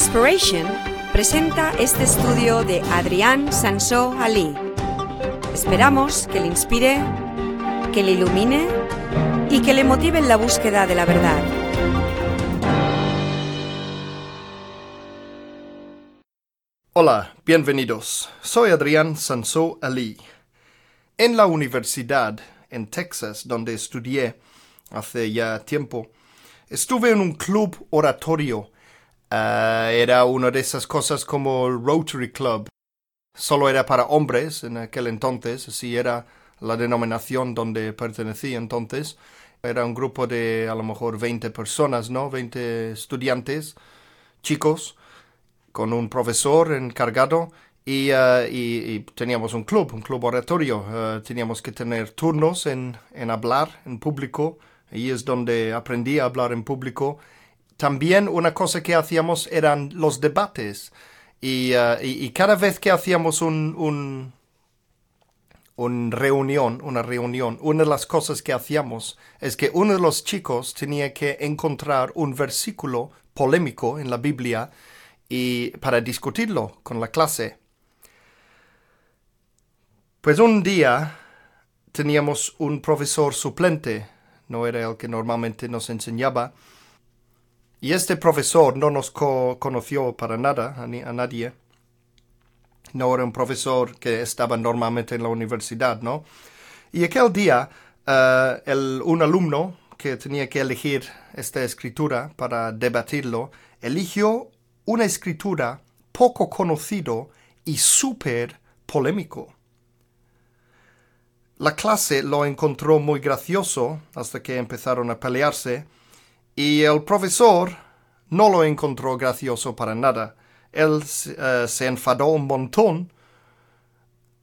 Inspiration presenta este estudio de Adrián Sansó Ali. Esperamos que le inspire, que le ilumine y que le motive en la búsqueda de la verdad. Hola, bienvenidos. Soy Adrián Sansó Ali. En la universidad en Texas, donde estudié hace ya tiempo, estuve en un club oratorio. Ah, era una de esas cosas como el Rotary Club. Solo era para hombres en aquel entonces, así era la denominación donde pertenecía entonces. Era un grupo de a lo mejor 20 personas, ¿no? 20 estudiantes, chicos, con un profesor encargado y, uh, y, y, teníamos un club, un club oratorio. Uh, teníamos que tener turnos en, en hablar en público. Ahí es donde aprendí a hablar en público. También una cosa que hacíamos eran los debates. Y, y, y cada vez que hacíamos un, un, un, reunión, una reunión, una de las cosas que hacíamos es que uno de los chicos tenía que encontrar un versículo polémico en la Biblia y para discutirlo con la clase. Pues un día teníamos un profesor suplente, no era el que normalmente nos enseñaba, y este profesor no nos co conoció para nada, a, nadie. No era un profesor que estaba normalmente en la universidad, ¿no? Y aquel día, el, un alumno que tenía que elegir esta escritura para debatirlo, eligió una escritura poco conocido y súper polémico. La clase lo encontró muy gracioso hasta que empezaron a pelearse y el profesor no lo encontró gracioso para nada. Él uh, se enfadó un montón.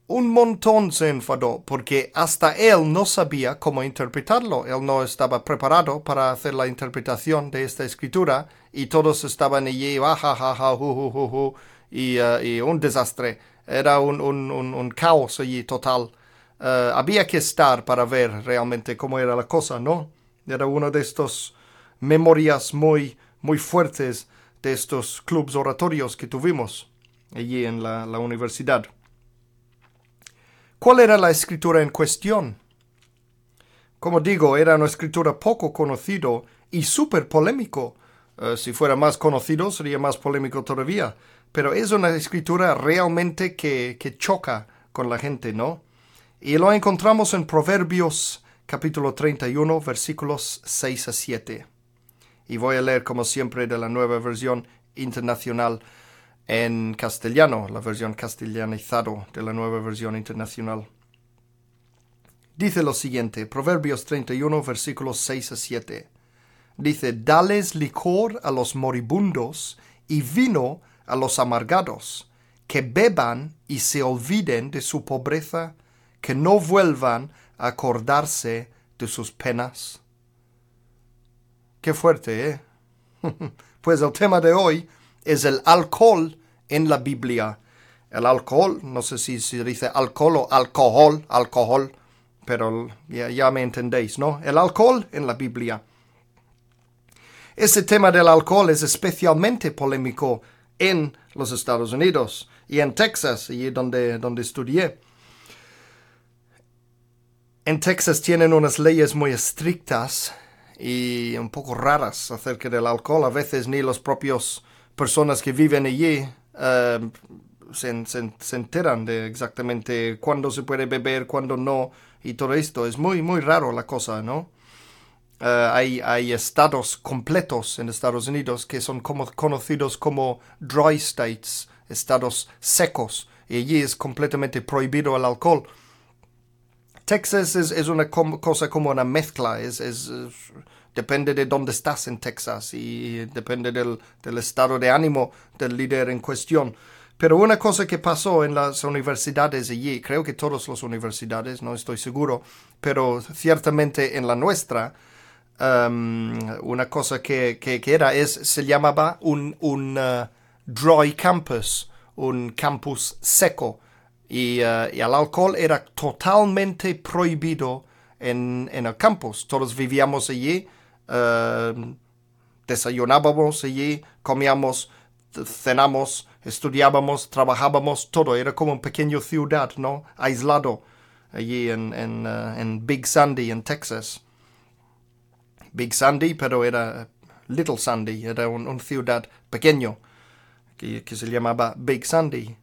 Un montón se enfadó porque hasta él no sabía cómo interpretarlo. Él no estaba preparado para hacer la interpretación de esta escritura y todos estaban allí, ja, y, uh, y un desastre. Era un, un, un, un caos allí total. Uh, había que estar para ver realmente cómo era la cosa, ¿no? Era uno de estos memorias muy, muy fuertes de estos clubes oratorios que tuvimos allí en la, la universidad. ¿Cuál era la escritura en cuestión? Como digo, era una escritura poco conocido y súper polémico. Uh, si fuera más conocido, sería más polémico todavía. Pero es una escritura realmente que, que choca con la gente, ¿no? Y lo encontramos en Proverbios capítulo 31 versículos 6 a 7. Y voy a leer como siempre de la nueva versión internacional en castellano, la versión castellanizado de la nueva versión internacional. Dice lo siguiente, Proverbios 31 versículos 6 a 7. Dice, dales licor a los moribundos y vino a los amargados, que beban y se olviden de su pobreza que no vuelvan a acordarse de sus penas. Qué fuerte, ¿eh? pues el tema de hoy es el alcohol en la Biblia. El alcohol, no sé si se dice alcohol o alcohol, alcohol, pero ya, ya me entendéis, ¿no? El alcohol en la Biblia. Ese tema del alcohol es especialmente polémico en los Estados Unidos y en Texas, allí donde, donde estudié. En Texas tienen unas leyes muy estrictas y un poco raras acerca del alcohol. A veces ni las propias personas que viven allí uh, se, enteran de exactamente cuándo se puede beber, cuándo no, y todo esto. Es muy, muy raro la cosa, ¿no? Uh, hay, hay, estados completos en Estados Unidos que son como, conocidos como dry states, estados secos, y allí es completamente prohibido el alcohol. Texas es, es una cosa como una mezcla, es, es, depende de dónde estás en Texas y depende del, del, estado de ánimo del líder en cuestión. Pero una cosa que pasó en las universidades allí, creo que todas las universidades, no estoy seguro, pero ciertamente en la nuestra, um, una cosa que, que, que, era, es, se llamaba un, un uh, dry campus, un campus seco y, uh, y, el alcohol era totalmente prohibido en, en el campus. Todos vivíamos allí, uh, desayunábamos allí, comíamos cenamos, estudiábamos, trabajábamos, todo. Era como una pequeña ciudad, ¿no? Aislado allí en, en, uh, en Big Sandy, en Texas. Big Sandy, pero era Little Sandy, era una ciudad pequeño que, que se llamaba Big Sandy.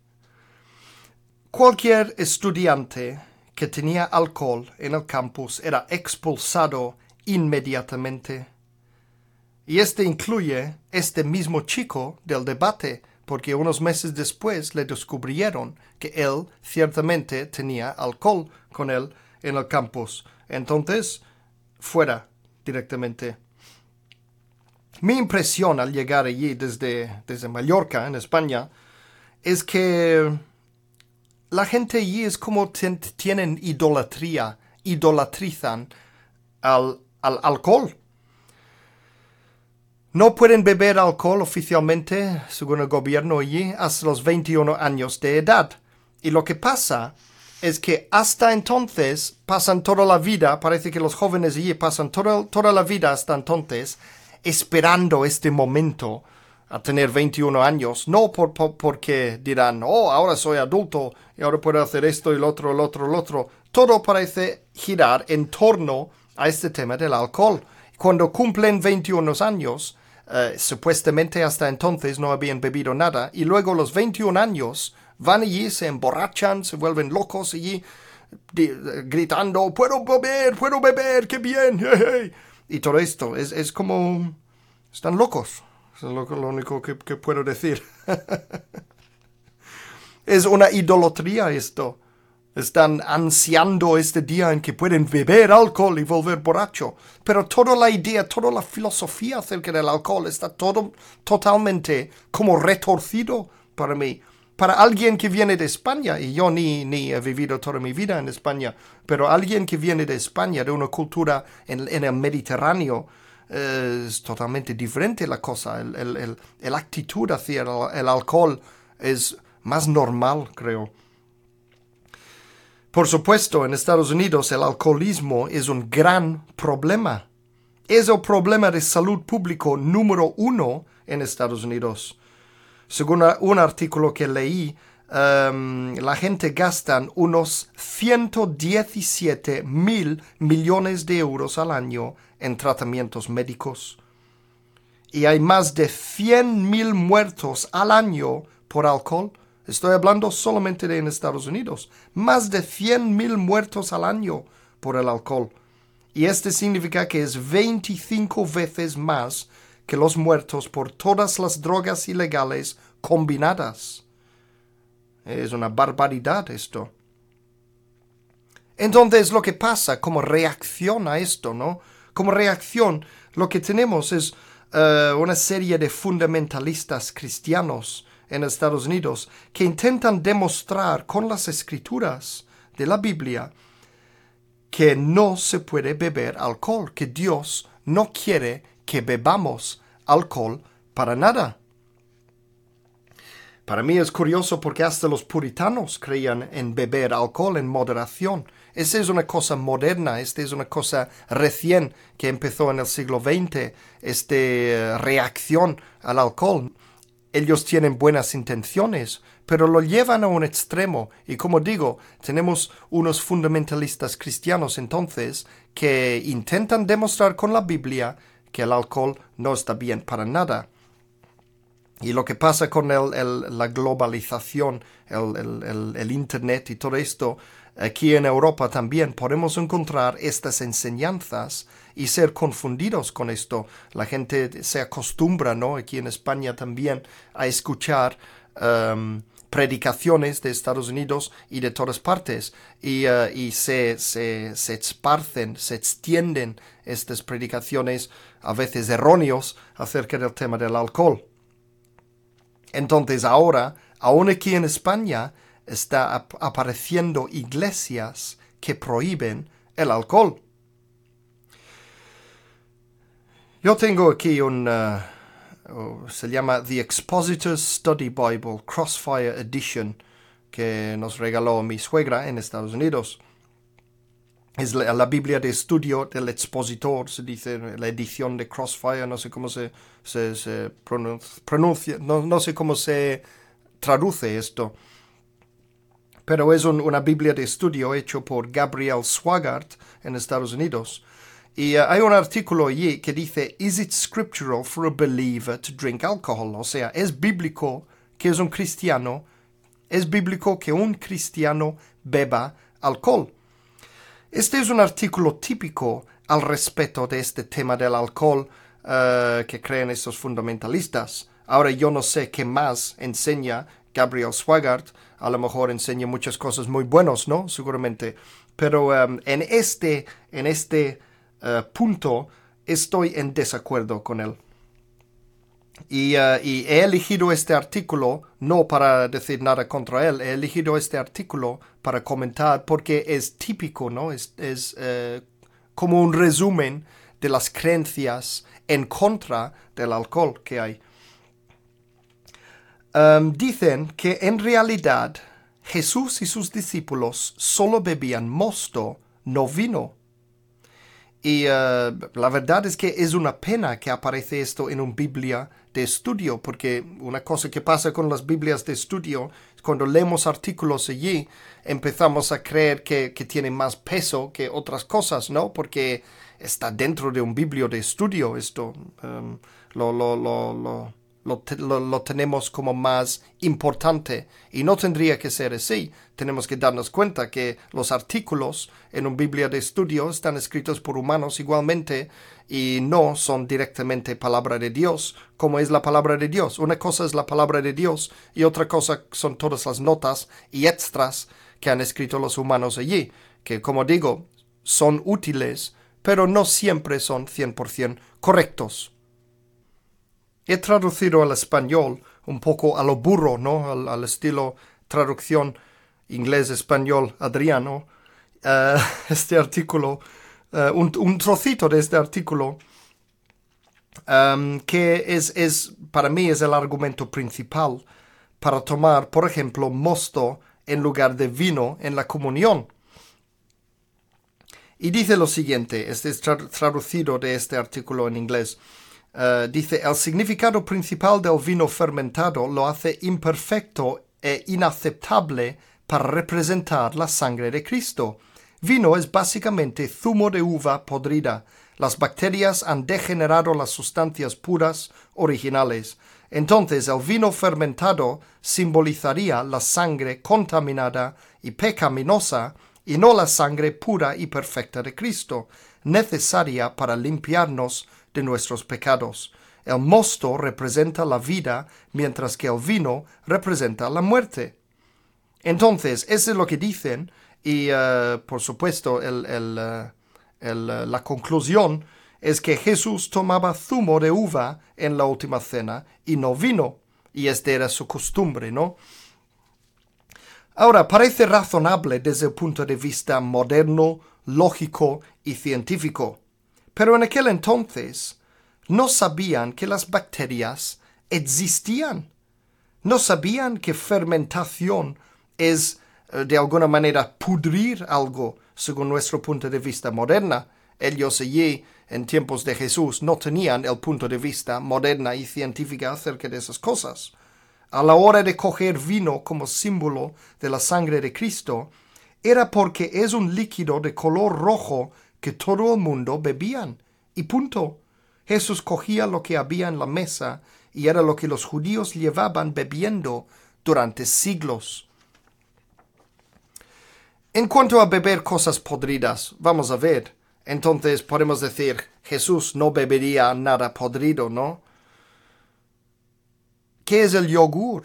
Cualquier estudiante que tenía alcohol en el campus era expulsado inmediatamente. Y este incluye este mismo chico del debate, porque unos meses después le descubrieron que él ciertamente tenía alcohol con él en el campus. Entonces, fuera directamente. Mi impresión al llegar allí desde, desde Mallorca, en España, es que la gente allí es como tienen idolatría, idolatrizan al, al alcohol. No pueden beber alcohol oficialmente, según el gobierno allí, hasta los 21 años de edad. Y lo que pasa es que hasta entonces pasan toda la vida, parece que los jóvenes allí pasan toda la vida hasta entonces esperando este momento a tener 21 años, no por, porque dirán, oh, ahora soy adulto y ahora puedo hacer esto y lo otro, lo otro, lo otro. Todo parece girar en torno a este tema del alcohol. Cuando cumplen 21 años, eh, supuestamente hasta entonces no habían bebido nada, y luego los 21 años van allí, se emborrachan, se vuelven locos allí, gritando, puedo beber, puedo beber, qué bien. Y todo esto es, es como... Están locos. Es lo, único que, que puedo decir. es una idolatría esto. Están ansiando este día en que pueden beber alcohol y volver borracho. Pero toda la idea, toda la filosofía acerca del alcohol está todo totalmente como retorcido para mí. Para alguien que viene de España, y yo ni, ni he vivido toda mi vida en España, pero alguien que viene de España, de una cultura en, el Mediterráneo, es totalmente diferente la cosa. El, el, el, actitud hacia el alcohol es más normal, creo. Por supuesto, en Estados Unidos el alcoholismo es un gran problema. Es el problema de salud público número uno en Estados Unidos. Según un artículo que leí, em, la gente gasta unos 117 mil millones de euros al año en tratamientos médicos. Y hay más de 100 mil muertos al año por alcohol Estoy hablando solamente de en Estados Unidos. Más de 100.000 muertos al año por el alcohol. Y esto significa que es 25 veces más que los muertos por todas las drogas ilegales combinadas. Es una barbaridad esto. Entonces lo que pasa como reacción a esto, ¿no? Como reacción, lo que tenemos es eh, una serie de fundamentalistas cristianos en Estados Unidos que intentan demostrar con las escrituras de la Biblia que no se puede beber alcohol, que Dios no quiere que bebamos alcohol para nada. Para mí es curioso porque hasta los puritanos creían en beber alcohol en moderación. Esa es una cosa moderna, esta es una cosa recién que empezó en el siglo XX, esta eh, reacción al alcohol ellos tienen buenas intenciones, pero lo llevan a un extremo. Y como digo, tenemos unos fundamentalistas cristianos entonces que intentan demostrar con la Biblia que el alcohol no está bien para nada. Y lo que pasa con la globalización, el Internet y todo esto, aquí en Europa también podemos encontrar estas enseñanzas y ser confundidos con esto. La gente se acostumbra, ¿no? Aquí en España también a escuchar um, predicaciones de Estados Unidos y de todas partes y, uh, y se, se, se, esparcen, se extienden estas predicaciones a veces erróneos acerca del tema del alcohol. Entonces ahora, aún aquí en España, está apareciendo iglesias que prohíben el alcohol. Yo tengo aquí un, uh, se llama The Expositor's Study Bible Crossfire Edition, que nos regaló mi suegra en Estados Unidos. Es la, Biblia de estudio del expositor, se dice la edición de Crossfire, no sé cómo se, se, pronuncia, no, sé cómo se traduce esto, pero es una Biblia de estudio hecho por Gabriel Swagart en Estados Unidos. Y uh, hay un artículo allí que dice, ¿Is it scriptural for a believer to drink alcohol? O sea, ¿es bíblico que es un cristiano? ¿Es bíblico que un cristiano beba alcohol? Este es un artículo típico al respecto de este tema del alcohol uh, que creen estos fundamentalistas. Ahora yo no sé qué más enseña Gabriel Swagart, a lo mejor enseña muchas cosas muy buenas, ¿no? Seguramente. Pero um, en este, en este uh, punto estoy en desacuerdo con él. Y, uh, y, he elegido este artículo no para decir nada contra él, he elegido este artículo para comentar porque es típico, ¿no? Es, es uh, como un resumen de las creencias en contra del alcohol que hay. Um, dicen que en realidad Jesús y sus discípulos solo bebían mosto, no vino. Y uh, la verdad es que es una pena que aparece esto en una Biblia de estudio, porque una cosa que pasa con las Biblias de estudio, cuando leemos artículos allí, empezamos a creer que, que tiene más peso que otras cosas, ¿no? Porque está dentro de un biblio de estudio esto. Um, lo, lo, lo, lo, tenemos como más importante y no tendría que ser así. Tenemos que darnos cuenta que los artículos en un Biblia de estudio están escritos por humanos igualmente y no son directamente palabra de Dios, como es la palabra de Dios. Una cosa es la palabra de Dios y otra cosa son todas las notas y extras que han escrito los humanos allí, que como digo, son útiles, pero no siempre son 100% correctos. He traducido al español un poco a lo burro, ¿no? Al, estilo traducción inglés-español Adriano, eh, este artículo, eh, un, trocito de este artículo, em, que es, es, para mí es el argumento principal para tomar, por ejemplo, mosto en lugar de vino en la comunión. Y dice lo siguiente, este es traducido de este artículo en inglés. Eh, dice, el significado principal del vino fermentado lo hace imperfecto e inaceptable para representar la sangre de Cristo. Vino es básicamente zumo de uva podrida. Las bacterias han degenerado las sustancias puras originales. Entonces el vino fermentado simbolizaría la sangre contaminada y pecaminosa y no la sangre pura y perfecta de Cristo, necesaria para limpiarnos de nuestros pecados. El mosto representa la vida, mientras que el vino representa la muerte. Entonces, eso es lo que dicen, y uh, por supuesto, el, el, uh, el, uh, la conclusión es que Jesús tomaba zumo de uva en la última cena y no vino, y esta era su costumbre, ¿no? Ahora, parece razonable desde el punto de vista moderno, lógico y científico. Pero en aquel entonces no sabían que las bacterias existían. No sabían que fermentación es eh, de alguna manera pudrir algo según nuestro punto de vista moderna. Ellos allí en tiempos de Jesús no tenían el punto de vista moderna y científica acerca de esas cosas. A la hora de coger vino como símbolo de la sangre de Cristo, era porque es un líquido de color rojo que todo el mundo bebían. Y punto. Jesús cogía lo que había en la mesa y era lo que los judíos llevaban bebiendo durante siglos. En cuanto a beber cosas podridas, vamos a ver. Entonces podemos decir, Jesús no bebería nada podrido, ¿no? ¿Qué es el yogur?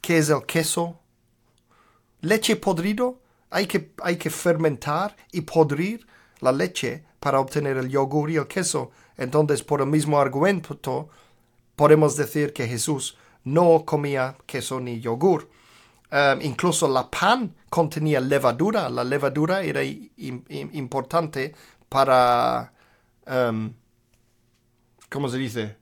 ¿Qué es el queso? ¿Leche podrido? Hay que, hay que fermentar y podrir la leche para obtener el yogur y el queso. Entonces, por el mismo argumento, podemos decir que Jesús no comía queso ni yogur. Um, incluso la pan contenía levadura. La levadura era importante para, um, ¿cómo se dice?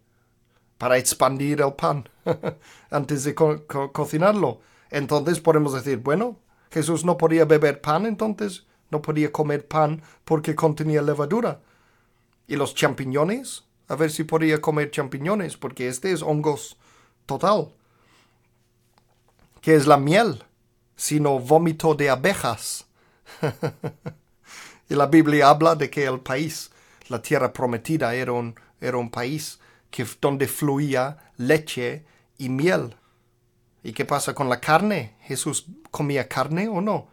Para expandir el pan antes de cocinarlo. Entonces podemos decir, bueno, Jesús no podía beber pan entonces, no podía comer pan porque contenía levadura. ¿Y los champiñones? A ver si podía comer champiñones, porque este es hongos total. ¿Qué es la miel? Sino vómito de abejas. y la Biblia habla de que el país, la tierra prometida, era un, era un país que, donde fluía leche y miel. ¿Y qué pasa con la carne? ¿Jesús comía carne o no?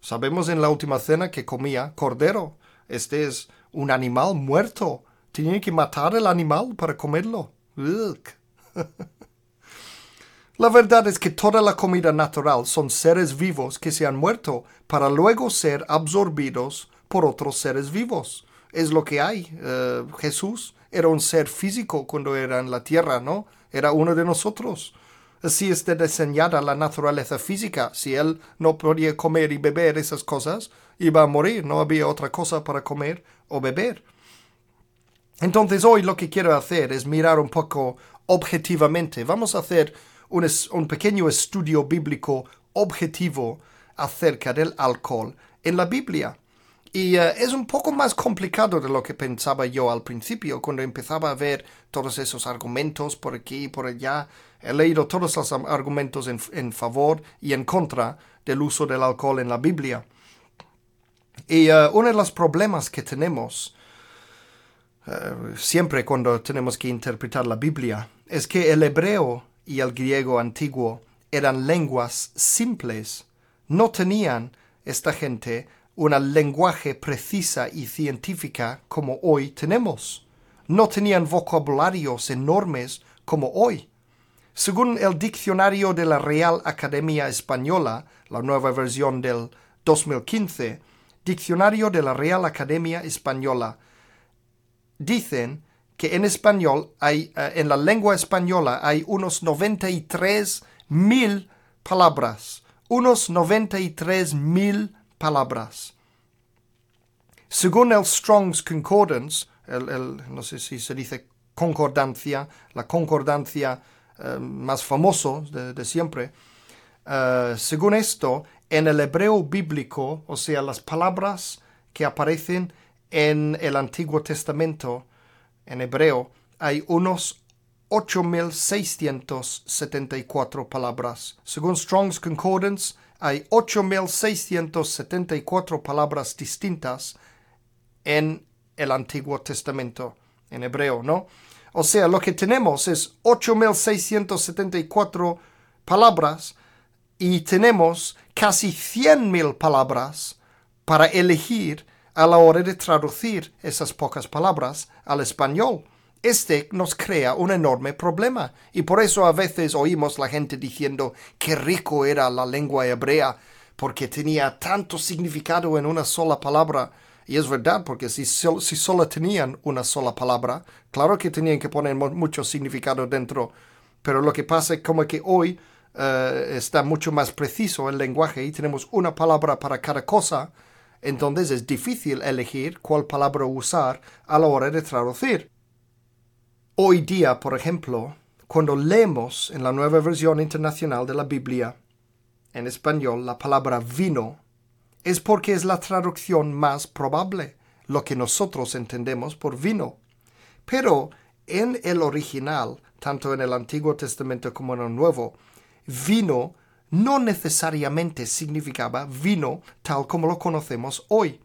Sabemos en la última cena que comía cordero. Este es un animal muerto. Tenían que matar el animal para comerlo. la verdad es que toda la comida natural son seres vivos que se han muerto para luego ser absorbidos por otros seres vivos. Es lo que hay. Eh, Jesús era un ser físico cuando era en la tierra, ¿no? Era uno de nosotros. Así está diseñada la naturaleza física. Si él no podía comer y beber esas cosas, iba a morir. No había otra cosa para comer o beber. Entonces hoy lo que quiero hacer es mirar un poco objetivamente. Vamos a hacer un, pequeño estudio bíblico objetivo acerca del alcohol en la Biblia. Y eh, es un poco más complicado de lo que pensaba yo al principio, cuando empezaba a ver todos esos argumentos por aquí y por allá. He leído todos los argumentos en, favor y en contra del uso del alcohol en la Biblia. Y uh, uno de los problemas que tenemos eh, siempre cuando tenemos que interpretar la Biblia es que el hebreo y el griego antiguo eran lenguas simples. No tenían esta gente una lenguaje precisa y científica como hoy tenemos. No tenían vocabularios enormes como hoy. Según el diccionario de la Real Academia Española, la nueva versión del 2015, Diccionario de la Real Academia Española, dicen que en español hay, eh, en la lengua española hay unos 93 mil palabras, unos 93 mil palabras. Según el Strong's Concordance, el, no sé si se dice concordancia, la concordancia eh, más famoso de, siempre, eh, según esto, en el hebreo bíblico, o sea, las palabras que aparecen en el Antiguo Testamento, en hebreo, hay unos 8.674 palabras. Según Strong's Concordance, hay 8.674 palabras distintas en el Antiguo Testamento, en hebreo, ¿no? O sea, lo que tenemos es 8.674 palabras y tenemos casi 100.000 palabras para elegir a la hora de traducir esas pocas palabras al español. Este nos crea un enorme problema y por eso a veces oímos la gente diciendo que rico era la lengua hebrea porque tenía tanto significado en una sola palabra. Y es verdad, porque si, solo tenían una sola palabra, claro que tenían que poner mucho significado dentro. Pero lo que pasa es como que hoy eh, está mucho más preciso el lenguaje y tenemos una palabra para cada cosa, entonces es difícil elegir cuál palabra usar a la hora de traducir. Hoy día, por ejemplo, cuando leemos en la nueva versión internacional de la Biblia, en español, la palabra vino, es porque es la traducción más probable, lo que nosotros entendemos por vino. Pero en el original, tanto en el Antiguo Testamento como en el Nuevo, vino no necesariamente significaba vino tal como lo conocemos hoy.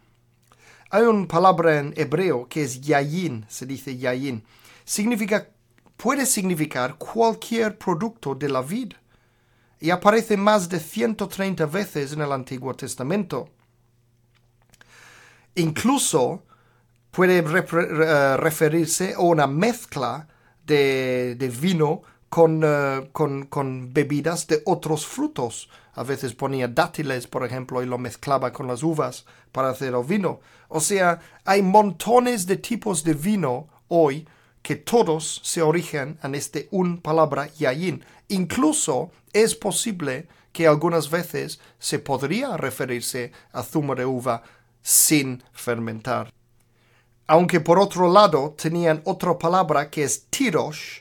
Hay una palabra en hebreo que es yayin, se dice yayin, significa, puede significar cualquier producto de la vid y aparece más de 130 veces en el Antiguo Testamento. Incluso puede eh, referirse a una mezcla de, vino eh, con, con, bebidas de otros frutos. A veces ponía dátiles, por ejemplo, y lo mezclaba con las uvas para hacer el vino. O sea, hay montones de tipos de vino hoy que todos se origen en este un palabra yayin. Incluso es posible que algunas veces se podría referirse a zumo de uva sin fermentar. Aunque por otro lado tenían otra palabra que es tirosh,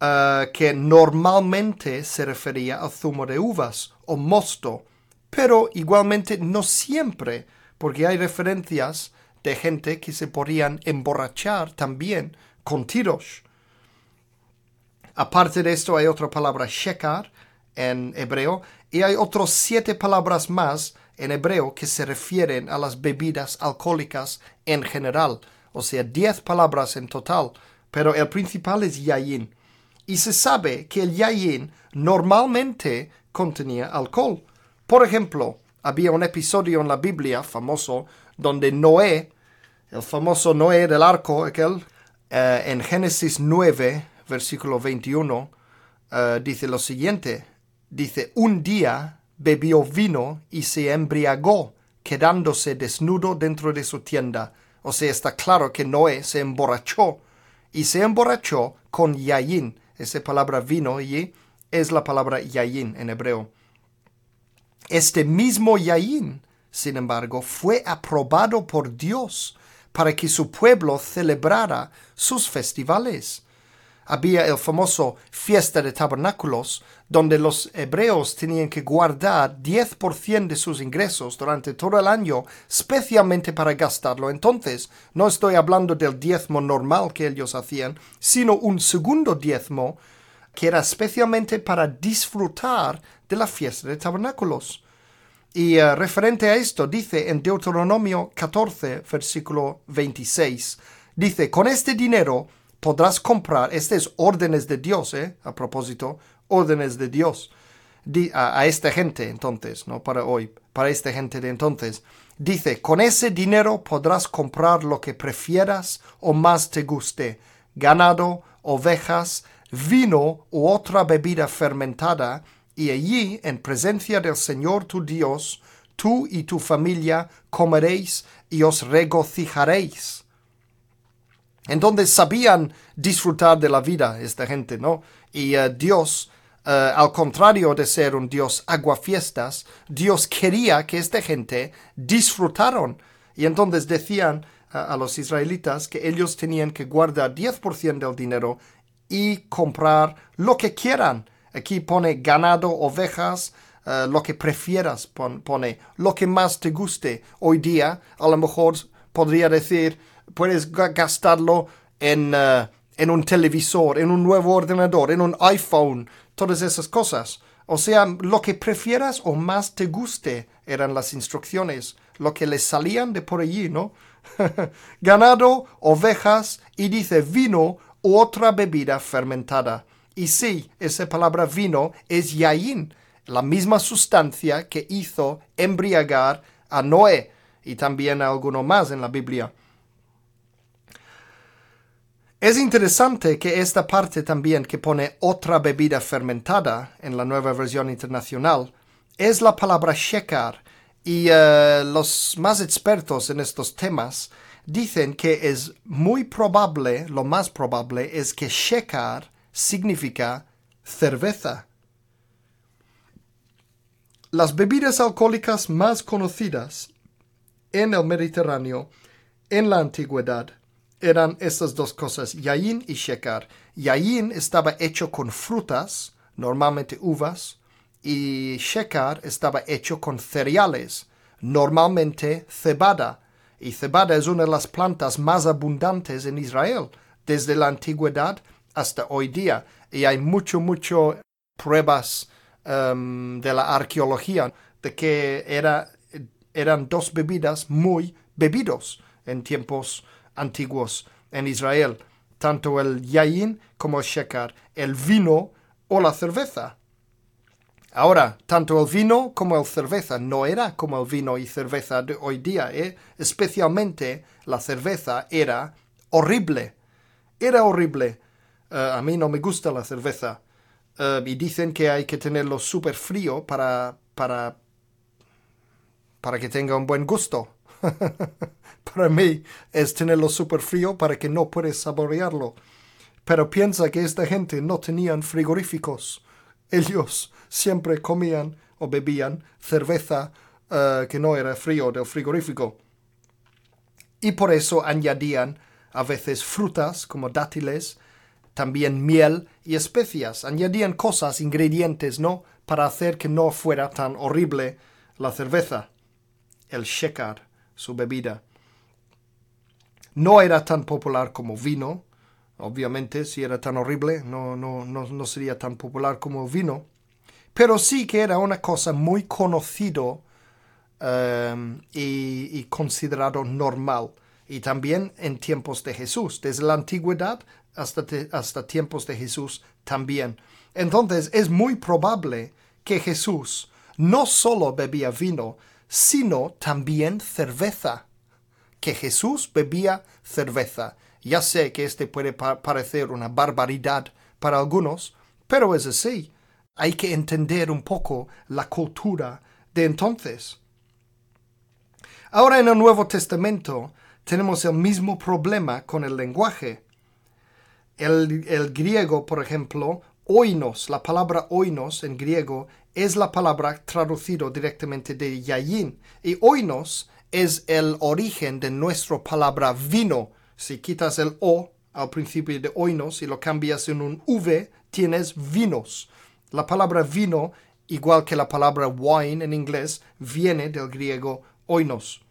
eh, que normalmente se refería a zumo de uvas o mosto, pero igualmente no siempre, porque hay referencias de gente que se podrían emborrachar también con tiros. Aparte de esto hay otra palabra shekar en hebreo y hay otros siete palabras más en hebreo que se refieren a las bebidas alcohólicas en general, o sea, diez palabras en total, pero el principal es yayin. Y se sabe que el yayin normalmente contenía alcohol. Por ejemplo, había un episodio en la Biblia famoso donde Noé, el famoso Noé del arco, aquel, eh, en Génesis 9, versículo 21, eh, dice lo siguiente, dice, un día bebió vino y se embriagó, quedándose desnudo dentro de su tienda. O sea, está claro que Noé se emborrachó y se emborrachó con yayin. Esa palabra vino y es la palabra yayin en hebreo. Este mismo yayin, sin embargo, fue aprobado por Dios para que su pueblo celebrara sus festivales había el famoso fiesta de tabernáculos, donde los hebreos tenían que guardar 10% de sus ingresos durante todo el año, especialmente para gastarlo. Entonces, no estoy hablando del diezmo normal que ellos hacían, sino un segundo diezmo que era especialmente para disfrutar de la fiesta de tabernáculos. Y eh, referente a esto, dice en Deuteronomio 14, versículo 26, dice, con este dinero podrás comprar, este es órdenes de Dios, ¿eh? A propósito, órdenes de Dios. a, esta gente entonces, no para hoy, para esta gente de entonces. Dice, con ese dinero podrás comprar lo que prefieras o más te guste, ganado, ovejas, vino u otra bebida fermentada, y allí, en presencia del Señor tu Dios, tú y tu familia comeréis y os regocijaréis en donde sabían disfrutar de la vida esta gente, ¿no? Y eh, Dios, eh, al contrario de ser un Dios aguafiestas, Dios quería que esta gente disfrutaron. Y entonces decían a los israelitas que ellos tenían que guardar 10% del dinero y comprar lo que quieran. Aquí pone ganado, ovejas, eh, lo que prefieras, pone lo que más te guste. Hoy día, a lo mejor podría decir, puedes gastarlo en, eh, en un televisor, en un nuevo ordenador, en un iPhone, todas esas cosas. O sea, lo que prefieras o más te guste eran las instrucciones, lo que le salían de por allí, ¿no? Ganado, ovejas y dice vino u otra bebida fermentada. Y sí, esa palabra vino es yain, la misma sustancia que hizo embriagar a Noé y también a alguno más en la Biblia. Es interesante que esta parte también que pone otra bebida fermentada en la nueva versión internacional es la palabra shekar y eh, los más expertos en estos temas dicen que es muy probable, lo más probable es que shekar significa cerveza. Las bebidas alcohólicas más conocidas en el Mediterráneo en la antigüedad eran estas dos cosas, yayin y shekar. Yayin estaba hecho con frutas, normalmente uvas, y shekar estaba hecho con cereales, normalmente cebada. Y cebada es una de las plantas más abundantes en Israel, desde la antigüedad hasta hoy día. Y hay mucho, mucho pruebas um, de la arqueología de que era, eran dos bebidas muy bebidos en tiempos antiguos en Israel, tanto el yayin como el shekar, el vino o la cerveza. Ahora, tanto el vino como el cerveza no era como el vino y cerveza de hoy día, ¿eh? especialmente la cerveza era horrible. Era horrible. Eh, a mí no me gusta la cerveza. Eh, y dicen que hay que tenerlo súper frío para, para, para que tenga un buen gusto. para mí es tenerlo súper frío para que no puedes saborearlo. Pero piensa que esta gente no tenían frigoríficos. Ellos siempre comían o bebían cerveza eh, que no era frío del frigorífico. Y por eso añadían a veces frutas como dátiles, también miel y especias. Añadían cosas, ingredientes, ¿no? Para hacer que no fuera tan horrible la cerveza, el shekar, su bebida. No era tan popular como vino, obviamente, si era tan horrible, no, no, no, sería tan popular como vino, pero sí que era una cosa muy conocido um, y, considerado normal. Y también en tiempos de Jesús, desde la antigüedad hasta, hasta tiempos de Jesús también. Entonces es muy probable que Jesús no solo bebía vino, sino también cerveza. Que Jesús bebía cerveza. Ya sé que este puede parecer una barbaridad para algunos, pero es así. Hay que entender un poco la cultura de entonces. Ahora en el Nuevo Testamento tenemos el mismo problema con el lenguaje. El, el griego, por ejemplo, oinos, la palabra oinos en griego es la palabra traducido directamente de yayin. Y oinos es el origen de nuestra palabra vino. Si quitas el o al principio de oinos y lo cambias en un v, tienes vinos. La palabra vino, igual que la palabra wine en inglés, viene del griego oinos.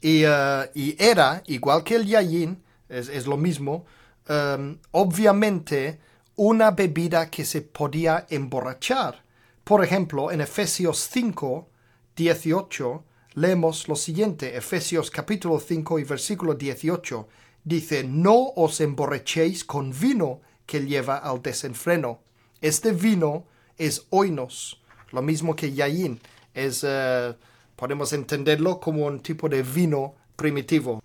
Y, uh, era, igual que el yayin, es, lo mismo, um, obviamente una bebida que se podía emborrachar. Por ejemplo, en Efesios 5, 18, leemos lo siguiente, Efesios capítulo 5 y versículo 18, dice, no os emborrachéis con vino que lleva al desenfreno. Este vino es oinos, lo mismo que yain, es, eh, podemos entenderlo como un tipo de vino primitivo.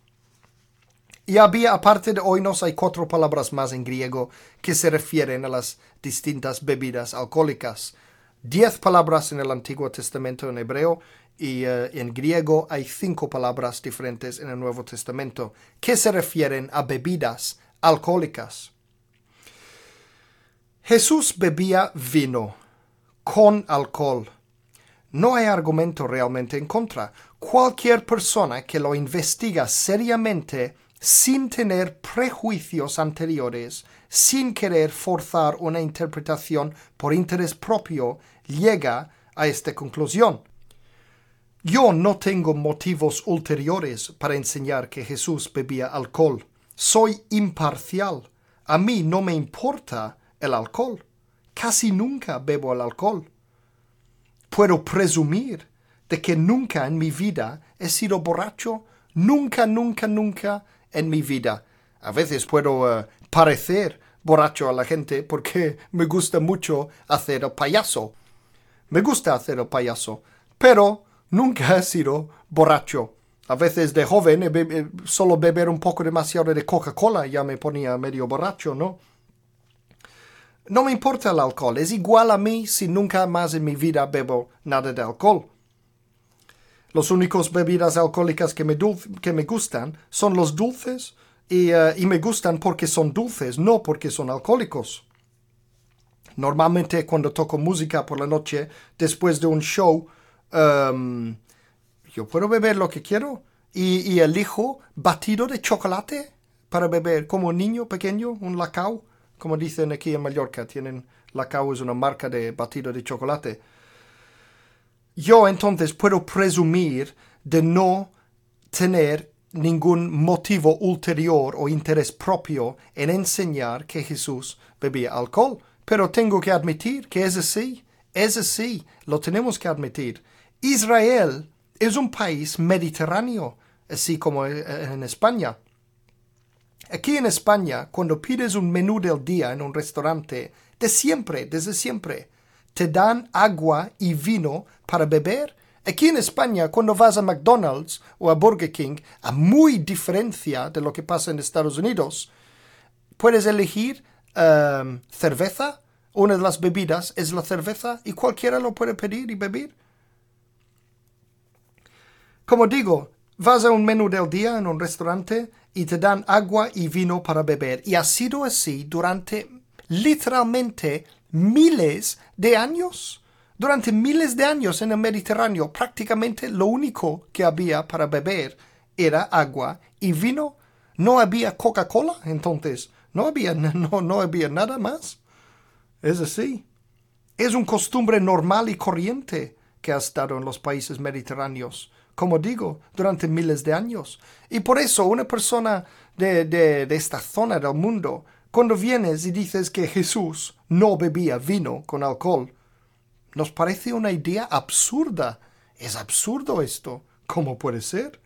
Y había, aparte de oinos, hay cuatro palabras más en griego que se refieren a las distintas bebidas alcohólicas. Diez palabras en el Antiguo Testamento en hebreo y eh, en griego hay cinco palabras diferentes en el Nuevo Testamento que se refieren a bebidas alcohólicas. Jesús bebía vino con alcohol. No hay argumento realmente en contra. Cualquier persona que lo investiga seriamente sin tener prejuicios anteriores, sin querer forzar una interpretación por interés propio, llega a esta conclusión. Yo no tengo motivos ulteriores para enseñar que Jesús bebía alcohol. Soy imparcial. A mí no me importa el alcohol. Casi nunca bebo el alcohol. Puedo presumir de que nunca en mi vida he sido borracho. Nunca, nunca, nunca en mi vida. A veces puedo eh, parecer borracho a la gente porque me gusta mucho hacer el payaso. Me gusta hacer el payaso, pero nunca he sido borracho. A veces de joven solo beber un poco demasiado de Coca-Cola ya me ponía medio borracho, ¿no? No me importa el alcohol, es igual a mí si nunca más en mi vida bebo nada de alcohol. Los únicos bebidas alcohólicas que me, que me gustan son los dulces eh, y, me gustan porque son dulces, no porque son alcohólicos. Normalmente cuando toco música por la noche, después de un show, em, yo puedo beber lo que quiero y, y, elijo batido de chocolate para beber como un niño pequeño, un lacao, como dicen aquí en Mallorca, tienen lacao es una marca de batido de chocolate yo entonces puedo presumir de no tener ningún motivo ulterior o interés propio en enseñar que Jesús bebía alcohol. Pero tengo que admitir que es así, es así, lo tenemos que admitir. Israel es un país mediterráneo, así como en España. Aquí en España, cuando pides un menú del día en un restaurante, de siempre, desde siempre, te dan agua y vino para beber. Aquí en España, cuando vas a McDonald's o a Burger King, a muy diferencia de lo que pasa en Estados Unidos, puedes elegir um, cerveza. Una de las bebidas es la cerveza y cualquiera lo puede pedir y beber. Como digo, vas a un menú del día en un restaurante y te dan agua y vino para beber. Y ha sido así durante literalmente miles de años. Durante miles de años en el Mediterráneo prácticamente lo único que había para beber era agua y vino. No había Coca-Cola entonces. No había, no, no había nada más. Es así. Es un costumbre normal y corriente que ha estado en los países mediterráneos, como digo, durante miles de años. Y por eso una persona de, de, de esta zona del mundo, cuando vienes y dices que Jesús no bebía vino con alcohol, nos parece una idea absurda. Es absurdo esto. ¿Cómo puede ser?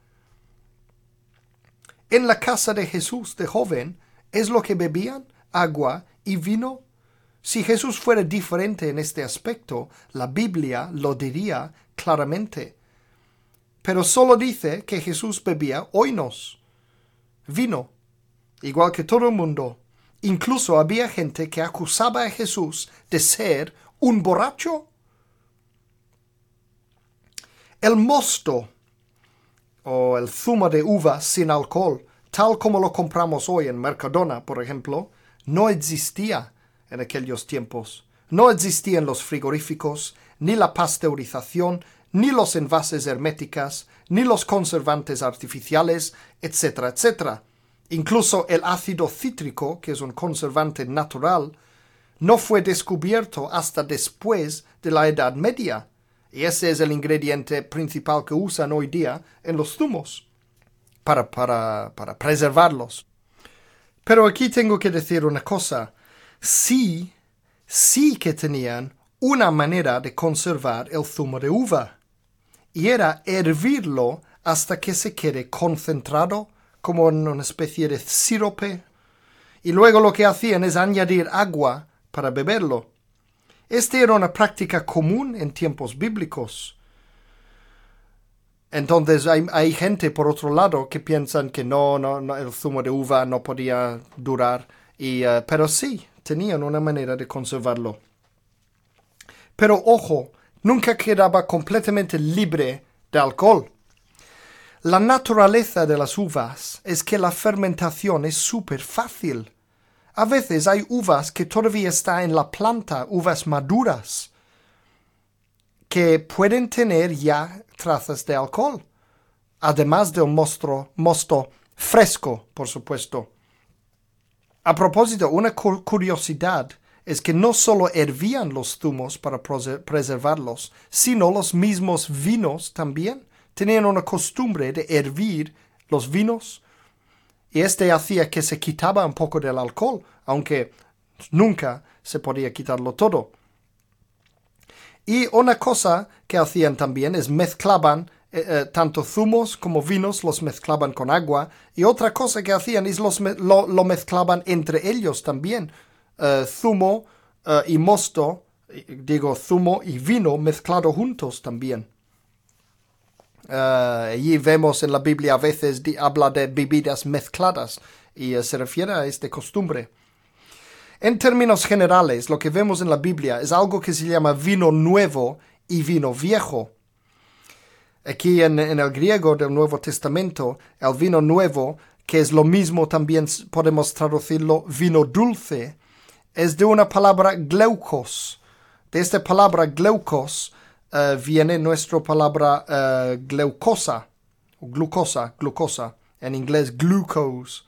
En la casa de Jesús de joven, ¿es lo que bebían? Agua y vino. Si Jesús fuera diferente en este aspecto, la Biblia lo diría claramente. Pero solo dice que Jesús bebía oinos, vino, igual que todo el mundo. Incluso había gente que acusaba a Jesús de ser un borracho. El mosto o el zumo de uva sin alcohol, tal como lo compramos hoy en Mercadona, por ejemplo, no existía en aquellos tiempos. No existían los frigoríficos, ni la pasteurización, ni los envases herméticas, ni los conservantes artificiales, etcétera, etcétera. Incluso el ácido cítrico, que es un conservante natural, no fue descubierto hasta después de la Edad Media y ese es el ingrediente principal que usan hoy día en los zumos para, para, para preservarlos. Pero aquí tengo que decir una cosa. Sí, sí que tenían una manera de conservar el zumo de uva. Y era hervirlo hasta que se quede concentrado como en una especie de sirope. Y luego lo que hacían es añadir agua para beberlo. Esta era una práctica común en tiempos bíblicos. Entonces hay, gente, por otro lado, que piensan que no, el zumo de uva no podía durar, y, eh, pero sí, tenían una manera de conservarlo. Pero ojo, nunca quedaba completamente libre de alcohol. La naturaleza de las uvas es que la fermentación es súper fácil. A veces hay uvas que todavía están en la planta, uvas maduras, que pueden tener ya trazas de alcohol, además del mosto, mosto fresco, por supuesto. A propósito, una curiosidad es que no solo hervían los zumos para preservarlos, sino los mismos vinos también. Tenían una costumbre de hervir los vinos y este hacía que se quitaba un poco del alcohol, aunque nunca se podía quitarlo todo. Y una cosa que hacían también es mezclaban eh, eh, tanto zumos como vinos, los mezclaban con agua. Y otra cosa que hacían es los lo, mezclaban entre ellos también. Eh, zumo y mosto, digo zumo y vino mezclado juntos también. Uh, allí vemos en la Biblia a veces habla de bebidas mezcladas y eh, se refiere a esta costumbre. En términos generales, lo que vemos en la Biblia es algo que se llama vino nuevo y vino viejo. Aquí en, el griego del Nuevo Testamento, el vino nuevo, que es lo mismo también podemos traducirlo vino dulce, es de una palabra gleukos. De esta palabra gleukos eh, viene nuestra palabra uh, glucosa, glucosa, glucosa, en inglés glucose,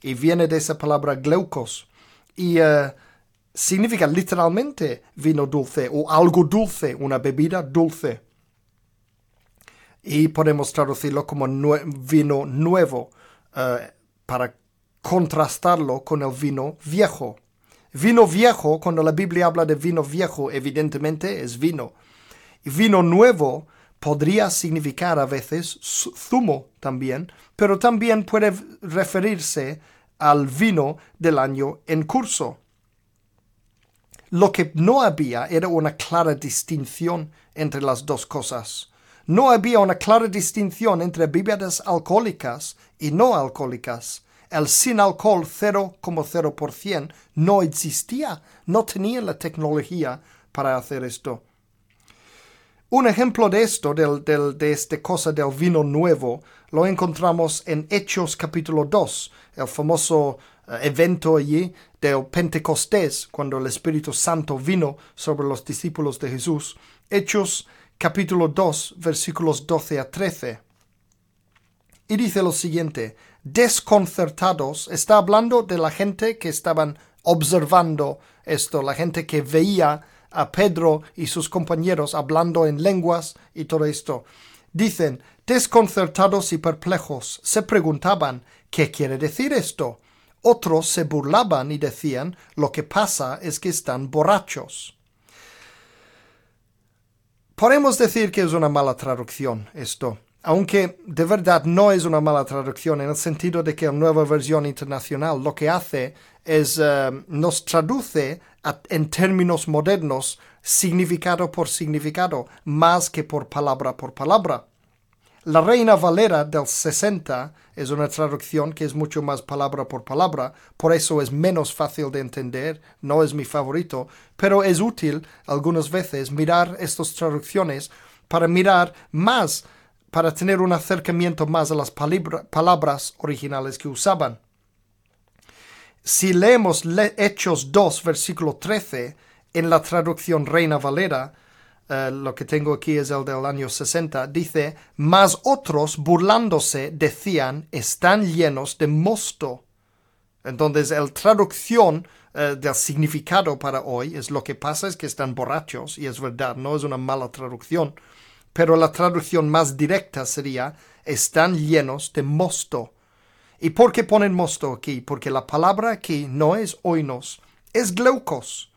y viene de esa palabra glucos. Y eh, significa literalmente vino dulce o algo dulce, una bebida dulce. Y podemos traducirlo como vino nuevo para contrastarlo con el vino viejo. Vino viejo, cuando la Biblia habla de vino viejo, evidentemente es vino vino nuevo podría significar a veces zumo también, pero también puede referirse al vino del año en curso. Lo que no había era una clara distinción entre las dos cosas. No había una clara distinción entre bebidas alcohólicas y no alcohólicas. El sin alcohol 0,0% no existía, no tenía la tecnología para hacer esto. Un ejemplo de esto, de esta cosa del vino nuevo, lo encontramos en Hechos capítulo 2, el famoso eh, evento allí del Pentecostés, cuando el Espíritu Santo vino sobre los discípulos de Jesús. Hechos capítulo 2, versículos 12 a 13. Y dice lo siguiente, desconcertados, está hablando de la gente que estaban observando esto, la gente que veía a Pedro y sus compañeros hablando en lenguas y todo esto. Dicen, desconcertados y perplejos, se preguntaban, ¿qué quiere decir esto? Otros se burlaban y decían, lo que pasa es que están borrachos. Podemos decir que es una mala traducción esto, aunque de verdad no es una mala traducción en el sentido de que la nueva versión internacional lo que hace es eh, nos traduce en términos modernos significado por significado más que por palabra por palabra. La Reina Valera del 60 es una traducción que es mucho más palabra por palabra, por eso es menos fácil de entender, no es mi favorito, pero es útil algunas veces mirar estas traducciones para mirar más, para tener un acercamiento más a las palabras originales que usaban. Si leemos Hechos 2, versículo 13, en la traducción Reina Valera, eh, lo que tengo aquí es el del año 60, dice, mas otros burlándose decían, están llenos de mosto. Entonces, la traducción eh, del significado para hoy es lo que pasa es que están borrachos, y es verdad, no es una mala traducción, pero la traducción más directa sería, están llenos de mosto. ¿Y por qué ponen mosto aquí? Porque la palabra aquí no es oinos, es glaucos.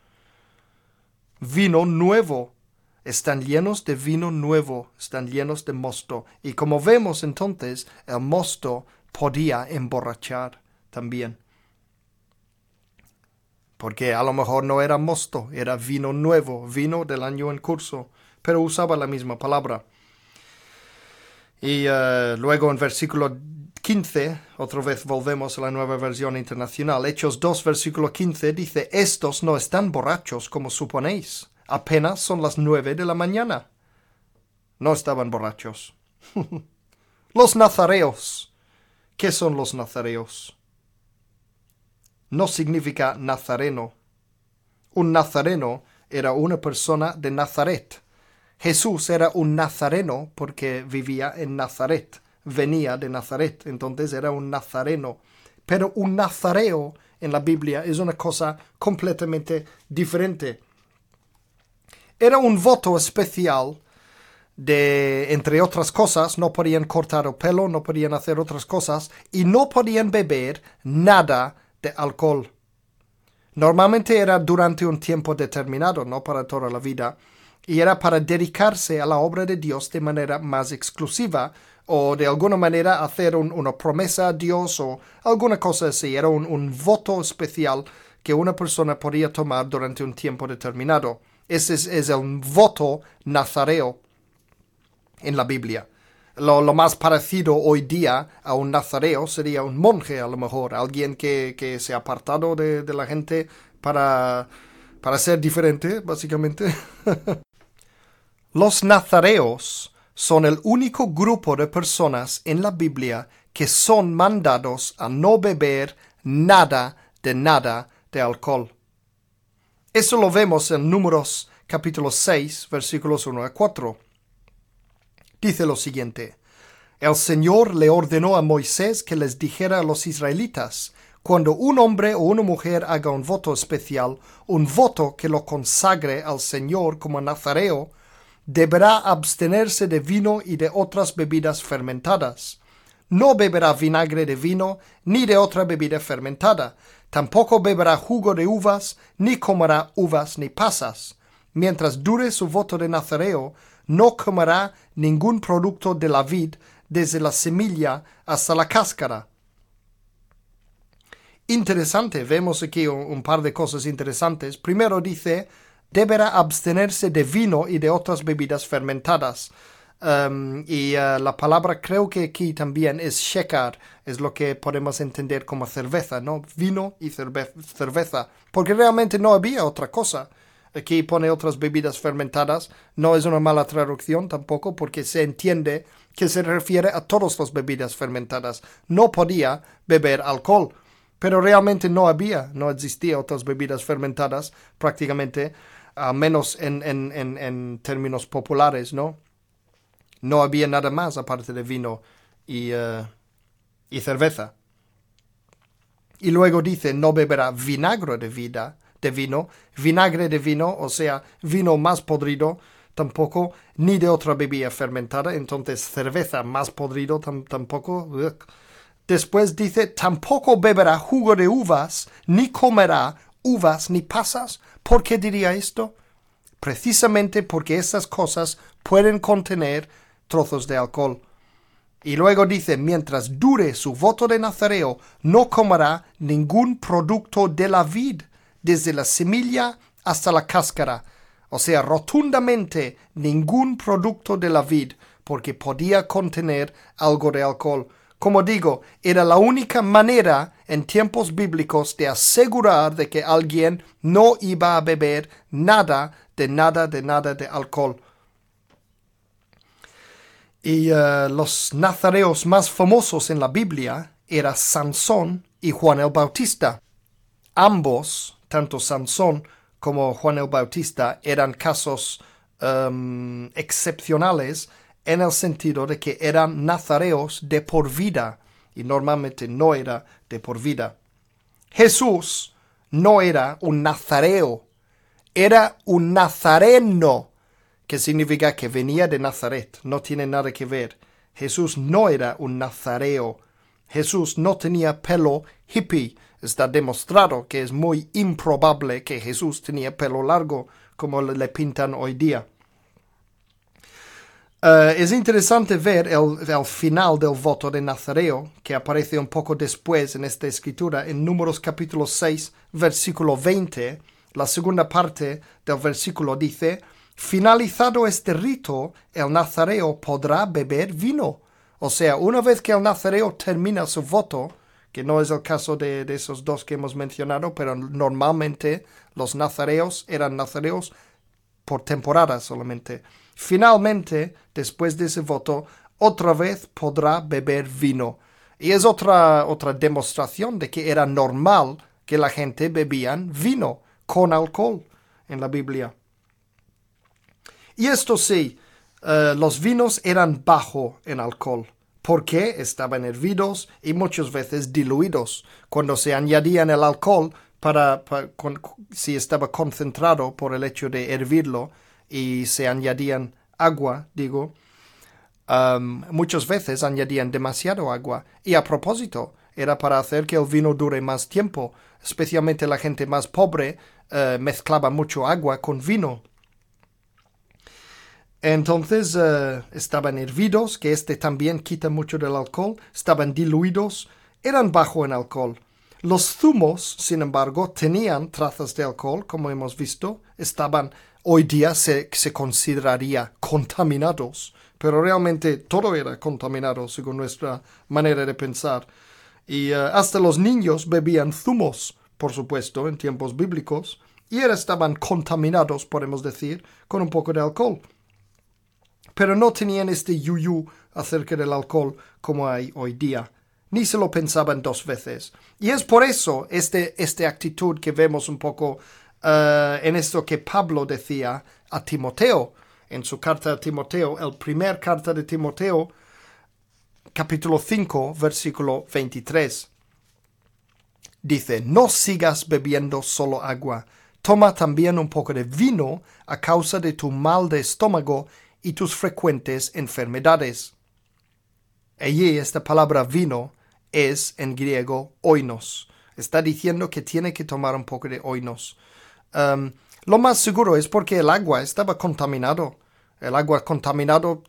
Vino nuevo están llenos de vino nuevo, están llenos de mosto. Y como vemos entonces, el mosto podía emborrachar también. Porque a lo mejor no era mosto, era vino nuevo, vino del año en curso, pero usaba la misma palabra. Y eh, luego en versículo 15, otra vez volvemos a la nueva versión internacional, Hechos 2, versículo 15, dice, estos no están borrachos como suponéis Apenas son las nueve de la mañana. No estaban borrachos. los nazareos. ¿Qué son los nazareos? No significa nazareno. Un nazareno era una persona de Nazaret. Jesús era un nazareno porque vivía en Nazaret, venía de Nazaret, entonces era un nazareno. Pero un nazareo en la Biblia es una cosa completamente diferente era un voto especial de, entre otras cosas, no podían cortar el pelo, no podían hacer otras cosas y no podían beber nada de alcohol. Normalmente era durante un tiempo determinado, no para toda la vida, y era para dedicarse a la obra de Dios de manera más exclusiva o de alguna manera hacer una promesa a Dios o alguna cosa así. Era un voto especial que una persona podía tomar durante un tiempo determinado. Ese es, el voto nazareo en la Biblia. Lo, más parecido hoy día a un nazareo sería un monje, a lo mejor, alguien que, se ha apartado de, de la gente para, para ser diferente, básicamente. Los nazareos son el único grupo de personas en la Biblia que son mandados a no beber nada de nada de alcohol. Eso lo vemos en Números capítulo 6, versículos 1 a 4. Dice lo siguiente. El Señor le ordenó a Moisés que les dijera a los israelitas, cuando un hombre o una mujer haga un voto especial, un voto que lo consagre al Señor como nazareo, deberá abstenerse de vino y de otras bebidas fermentadas. No beberá vinagre de vino ni de otra bebida fermentada, Tampoco beberá jugo de uvas, ni comerá uvas ni pasas. Mientras dure su voto de nazareo, no comerá ningún producto de la vid, desde la semilla hasta la cáscara. Interesante, vemos aquí un, par de cosas interesantes. Primero dice, deberá abstenerse de vino y de otras bebidas fermentadas. Um, y uh, la palabra creo que aquí también es shekar, es lo que podemos entender como cerveza, ¿no? Vino y cerveza, porque realmente no había otra cosa. Aquí pone otras bebidas fermentadas, no es una mala traducción tampoco, porque se entiende que se refiere a todas las bebidas fermentadas. No podía beber alcohol, pero realmente no había, no existía otras bebidas fermentadas prácticamente, al menos en, en, en, en términos populares, ¿no? no había nada más aparte de vino y, eh, y cerveza. Y luego dice, no beberá vinagre de vida, de vino, vinagre de vino, o sea, vino más podrido, tampoco, ni de otra bebida fermentada, entonces cerveza más podrido tampoco. Después dice, tampoco beberá jugo de uvas, ni comerá uvas ni pasas. ¿Por qué diría esto? Precisamente porque esas cosas pueden contener trozos de alcohol. Y luego dice, mientras dure su voto de Nazareo, no comerá ningún producto de la vid, desde la semilla hasta la cáscara, o sea, rotundamente ningún producto de la vid, porque podía contener algo de alcohol. Como digo, era la única manera en tiempos bíblicos de asegurar de que alguien no iba a beber nada de nada de nada de alcohol. Y eh, los nazareos más famosos en la Biblia eran Sansón y Juan el Bautista. Ambos, tanto Sansón como Juan el Bautista, eran casos em, excepcionales en el sentido de que eran nazareos de por vida y normalmente no era de por vida. Jesús no era un nazareo, era un nazareno que significa que venía de Nazaret, no tiene nada que ver. Jesús no era un nazareo. Jesús no tenía pelo hippie. Está demostrado que es muy improbable que Jesús tenía pelo largo como le pintan hoy día. Eh, es interesante ver el, final del voto de Nazareo, que aparece un poco después en esta escritura, en Números capítulo 6, versículo 20. La segunda parte del versículo dice, Finalizado este rito, el nazareo podrá beber vino. O sea, una vez que el nazareo termina su voto, que no es el caso de, esos dos que hemos mencionado, pero normalmente los nazareos eran nazareos por temporada solamente. Finalmente, después de ese voto, otra vez podrá beber vino. Y es otra, otra demostración de que era normal que la gente bebían vino con alcohol en la Biblia. Y esto sí, eh, los vinos eran bajo en alcohol, porque estaban hervidos y muchas veces diluidos. Cuando se añadían el alcohol, para, si estaba concentrado por el hecho de hervirlo y se añadían agua, digo, muchas veces añadían demasiado agua. Y a propósito, era para hacer que el vino dure más tiempo. Especialmente la gente más pobre eh, mezclaba mucho agua con vino entonces eh, estaban hervidos, que este también quita mucho del alcohol, estaban diluidos, eran bajo en alcohol. Los zumos, sin embargo, tenían trazas de alcohol, como hemos visto, estaban hoy día se, se consideraría contaminados, pero realmente todo era contaminado según nuestra manera de pensar. Y eh, hasta los niños bebían zumos, por supuesto, en tiempos bíblicos, y estaban contaminados, podemos decir, con un poco de alcohol pero no tenían este yuyu acerca del alcohol como hay hoy día. Ni se lo pensaban dos veces. Y es por eso este, esta actitud que vemos un poco eh, en esto que Pablo decía a Timoteo, en su carta a Timoteo, el primer carta de Timoteo, capítulo 5, versículo 23. Dice, no sigas bebiendo solo agua, toma también un poco de vino a causa de tu mal de estómago y tus frecuentes enfermedades. Allí esta palabra vino es en griego oinos. Está diciendo que tiene que tomar un poco de oinos. Um, lo más seguro es porque el agua estaba contaminado. El agua contaminado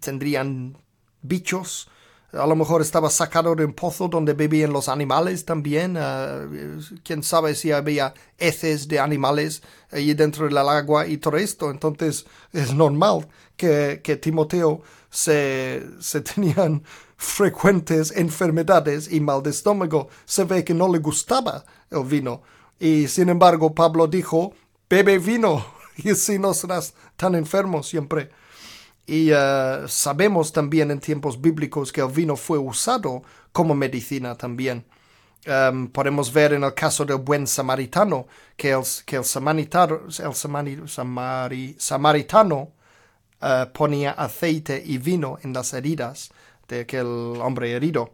tendrían bichos, a lo mejor estaba sacado de un pozo donde bebían los animales también. Uh, quién sabe si había heces de animales allí dentro del agua y todo esto. Entonces es normal que, que Timoteo se, se tenían frecuentes enfermedades y mal de estómago. Se ve que no le gustaba el vino. Y sin embargo, Pablo dijo, bebe vino y así no serás tan enfermo siempre. Y eh, sabemos también en tiempos bíblicos que el vino fue usado como medicina también. Em, podemos ver en el caso del buen samaritano que el, que el, samaritano, el samaritano eh, ponía aceite y vino en las heridas de aquel hombre herido.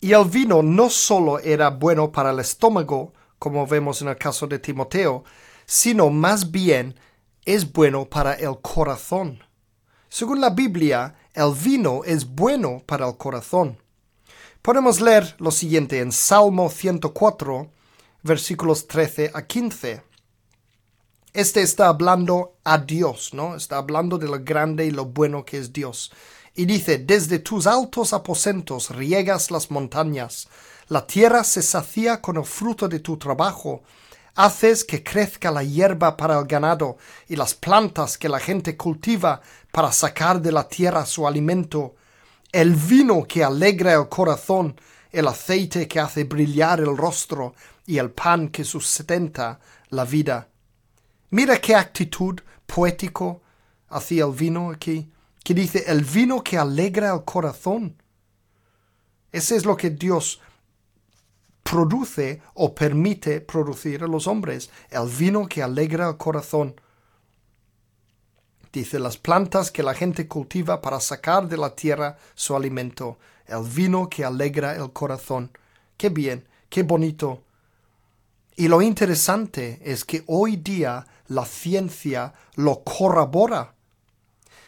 Y el vino no solo era bueno para el estómago, como vemos en el caso de Timoteo, sino más bien es bueno para el corazón. Según la Biblia, el vino es bueno para el corazón. Podemos leer lo siguiente en Salmo 104, versículos 13 a 15. Este está hablando a Dios, ¿no? Está hablando de lo grande y lo bueno que es Dios. Y dice, desde tus altos aposentos riegas las montañas, la tierra se sacía con el fruto de tu trabajo, haces que crezca la hierba para el ganado y las plantas que la gente cultiva para sacar de la tierra su alimento, el vino que alegra el corazón, el aceite que hace brillar el rostro y el pan que sustenta la vida. Mira qué actitud poético hacía el vino aquí, que dice el vino que alegra el corazón. Ese es lo que Dios produce o permite producir a los hombres, el vino que alegra el corazón. Dice las plantas que la gente cultiva para sacar de la tierra su alimento, el vino que alegra el corazón. Qué bien, qué bonito. Y lo interesante es que hoy día la ciencia lo corrobora.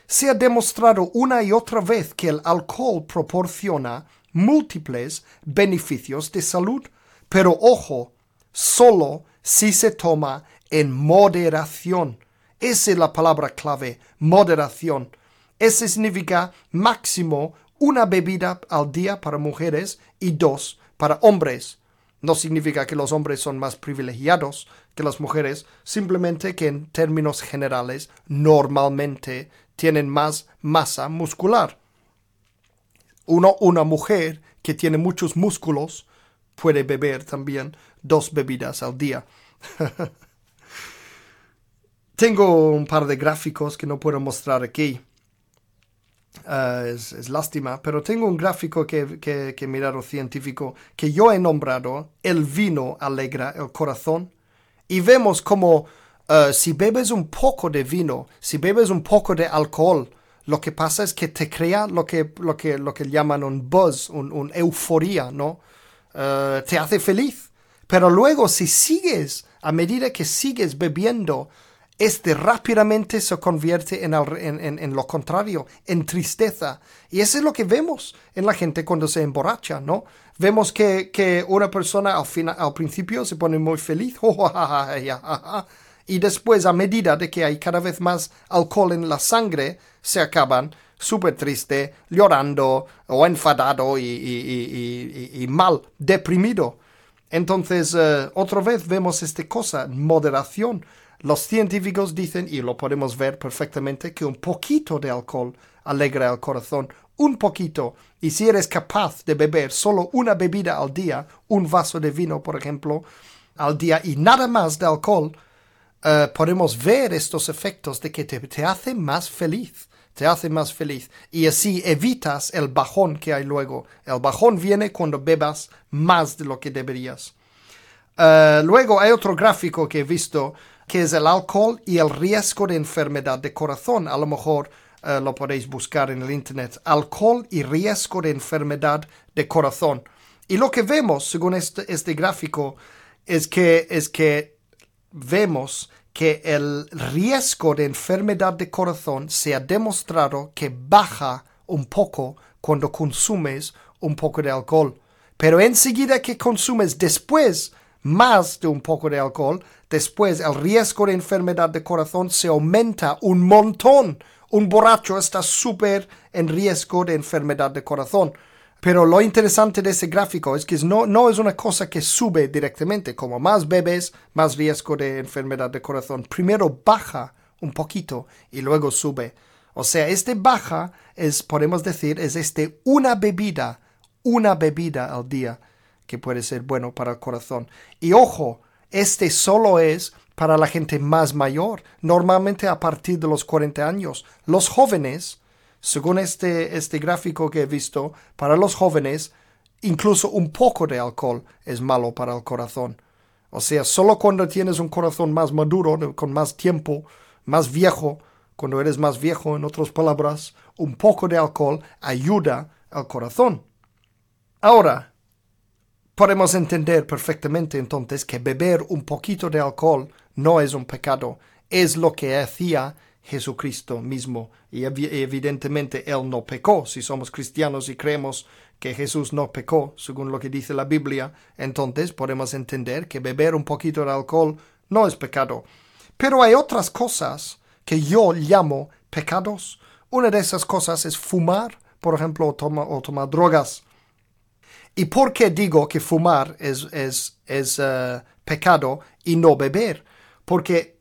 Se ha demostrado una y otra vez que el alcohol proporciona múltiples beneficios de salud, pero ojo, solo si se toma en moderación. Esa es la palabra clave, moderación. Eso significa máximo una bebida al día para mujeres y dos para hombres. No significa que los hombres son más privilegiados que las mujeres, simplemente que en términos generales normalmente tienen más masa muscular. Uno, una mujer que tiene muchos músculos puede beber también dos bebidas al día. Tengo un par de gráficos que no puedo mostrar aquí. Ah, es, lástima, pero tengo un gráfico que, que, que he mirado científico que yo he nombrado El vino alegra el corazón. Y vemos como ah, si bebes un poco de vino, si bebes un poco de alcohol, lo que pasa es que te crea lo que, lo que, lo que llaman un buzz, un, euforia, ¿no? Ah, te hace feliz. Pero luego si sigues, a medida que sigues bebiendo, este rápidamente se convierte en, en, lo contrario, en tristeza. Y eso es lo que vemos en la gente cuando se emborracha, ¿no? Vemos que, una persona al, al principio se pone muy feliz, y después, a medida de que hay cada vez más alcohol en la sangre, se acaban súper triste, llorando o enfadado y, mal, deprimido. Entonces, eh, otra vez vemos esta cosa, moderación. Los científicos dicen, y lo podemos ver perfectamente, que un poquito de alcohol alegra el corazón, un poquito. Y si eres capaz de beber solo una bebida al día, un vaso de vino, por ejemplo, al día y nada más de alcohol, eh, podemos ver estos efectos de que te, te hace más feliz te hace más feliz y así evitas el bajón que hay luego. El bajón viene cuando bebas más de lo que deberías. Eh, luego hay otro gráfico que he visto que es el alcohol y el riesgo de enfermedad de corazón. A lo mejor eh, lo podéis buscar en el internet. Alcohol y riesgo de enfermedad de corazón. Y lo que vemos, según este, este gráfico, es que, es que vemos que el riesgo de enfermedad de corazón se ha demostrado que baja un poco cuando consumes un poco de alcohol. Pero enseguida que consumes después más de un poco de alcohol, después el riesgo de enfermedad de corazón se aumenta un montón. Un borracho está súper en riesgo de enfermedad de corazón. Pero lo interesante de ese gráfico es que no, no es una cosa que sube directamente. Como más bebes, más riesgo de enfermedad de corazón. Primero baja un poquito y luego sube. O sea, este baja es, podemos decir, es este una bebida, una bebida al día que puede ser bueno para el corazón. Y ojo, este solo es para la gente más mayor, normalmente a partir de los 40 años. Los jóvenes, según este, este gráfico que he visto, para los jóvenes, incluso un poco de alcohol es malo para el corazón. O sea, solo cuando tienes un corazón más maduro, con más tiempo, más viejo, cuando eres más viejo, en otras palabras, un poco de alcohol ayuda al corazón. Ahora, podemos entender perfectamente entonces que beber un poquito de alcohol no es un pecado, es lo que hacía Jesucristo mismo. Y evidentemente Él no pecó. Si somos cristianos y creemos que Jesús no pecó, según lo que dice la Biblia, entonces podemos entender que beber un poquito de alcohol no es pecado. Pero hay otras cosas que yo llamo pecados. Una de esas cosas es fumar, por ejemplo, o, tomar drogas. ¿Y por qué digo que fumar es, es, es eh, pecado y no beber? Porque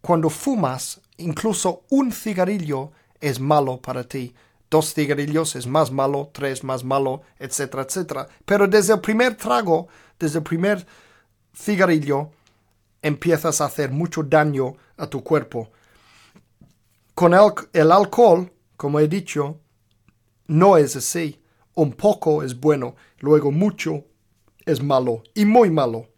cuando fumas, incluso un cigarrillo es malo para ti. Dos cigarrillos es más malo, tres más malo, etcétera, etcétera. Pero desde el primer trago, desde el primer cigarrillo, empiezas a hacer mucho daño a tu cuerpo. Con el, el alcohol, como he dicho, no es así. Un poco es bueno, luego mucho es malo y muy malo.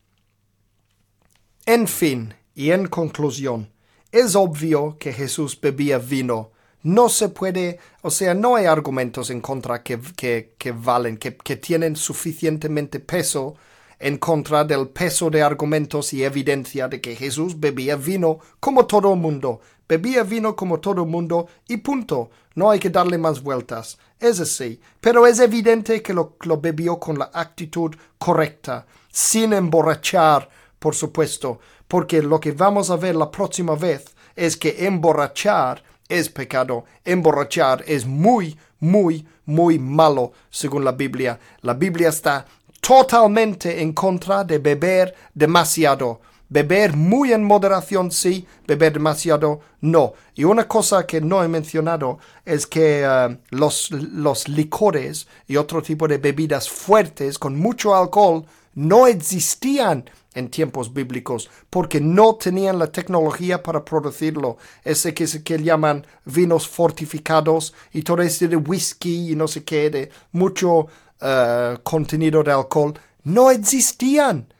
En fin, y en conclusión, es obvio que Jesús bebía vino. No se puede, o sea, no hay argumentos en contra que, que, valen, que, que tienen suficientemente peso en contra del peso de argumentos y evidencia de que Jesús bebía vino como todo el mundo. Bebía vino como todo el mundo y punto. No hay que darle más vueltas. Es así. Pero es evidente que lo, lo bebió con la actitud correcta, sin emborrachar, por supuesto, porque lo que vamos a ver la próxima vez es que emborrachar es pecado. Emborrachar es muy, muy, muy malo, según la Biblia. La Biblia está totalmente en contra de beber demasiado. Beber muy en moderación, sí, beber demasiado, no. Y una cosa que no he mencionado es que eh, los, los licores y otro tipo de bebidas fuertes con mucho alcohol no existían en tiempos bíblicos porque no tenían la tecnología para producirlo. Ese que, que llaman vinos fortificados y todo ese de whisky y no sé qué, de mucho eh, contenido de alcohol no existían.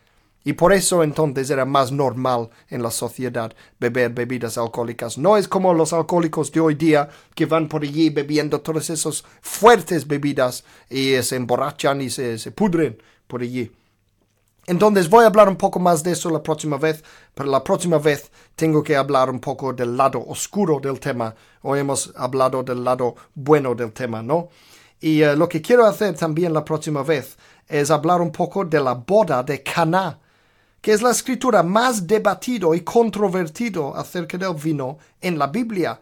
Y por eso entonces era más normal en la sociedad beber bebidas alcohólicas. No es como los alcohólicos de hoy día que van por allí bebiendo todas esas fuertes bebidas y se emborrachan y se, se pudren por allí. Entonces voy a hablar un poco más de eso la próxima vez, pero la próxima vez tengo que hablar un poco del lado oscuro del tema. Hoy hemos hablado del lado bueno del tema, ¿no? Y eh, lo que quiero hacer también la próxima vez es hablar un poco de la boda de Caná, que es la escritura más debatido y controvertido acerca del vino en la Biblia.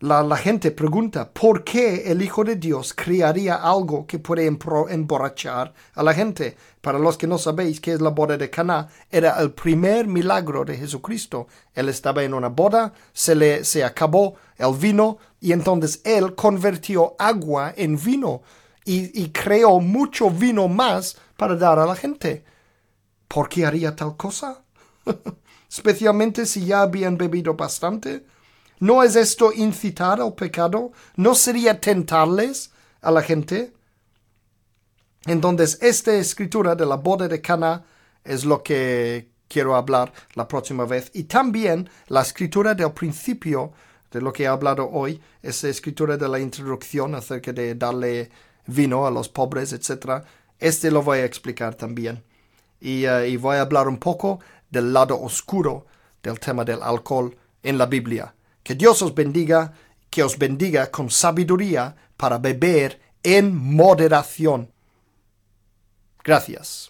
La, gente pregunta por qué el Hijo de Dios crearía algo que puede emborrachar a la gente. Para los que no sabéis qué es la boda de Caná, era el primer milagro de Jesucristo. Él estaba en una boda, se le se acabó el vino y entonces él convirtió agua en vino y, y creó mucho vino más para dar a la gente. ¿Por qué haría tal cosa? Especialmente si ya habían bebido bastante. ¿No es esto incitar al pecado? ¿No sería tentarles a la gente? Entonces, esta escritura de la boda de Cana es lo que quiero hablar la próxima vez. Y también la escritura del principio de lo que he hablado hoy, esa escritura de la introducción acerca de darle vino a los pobres, etc. Este lo voy a explicar también. Y, uh, y voy a hablar un poco del lado oscuro del tema del alcohol en la Biblia. Que Dios os bendiga, que os bendiga con sabiduría para beber en moderación. Gracias.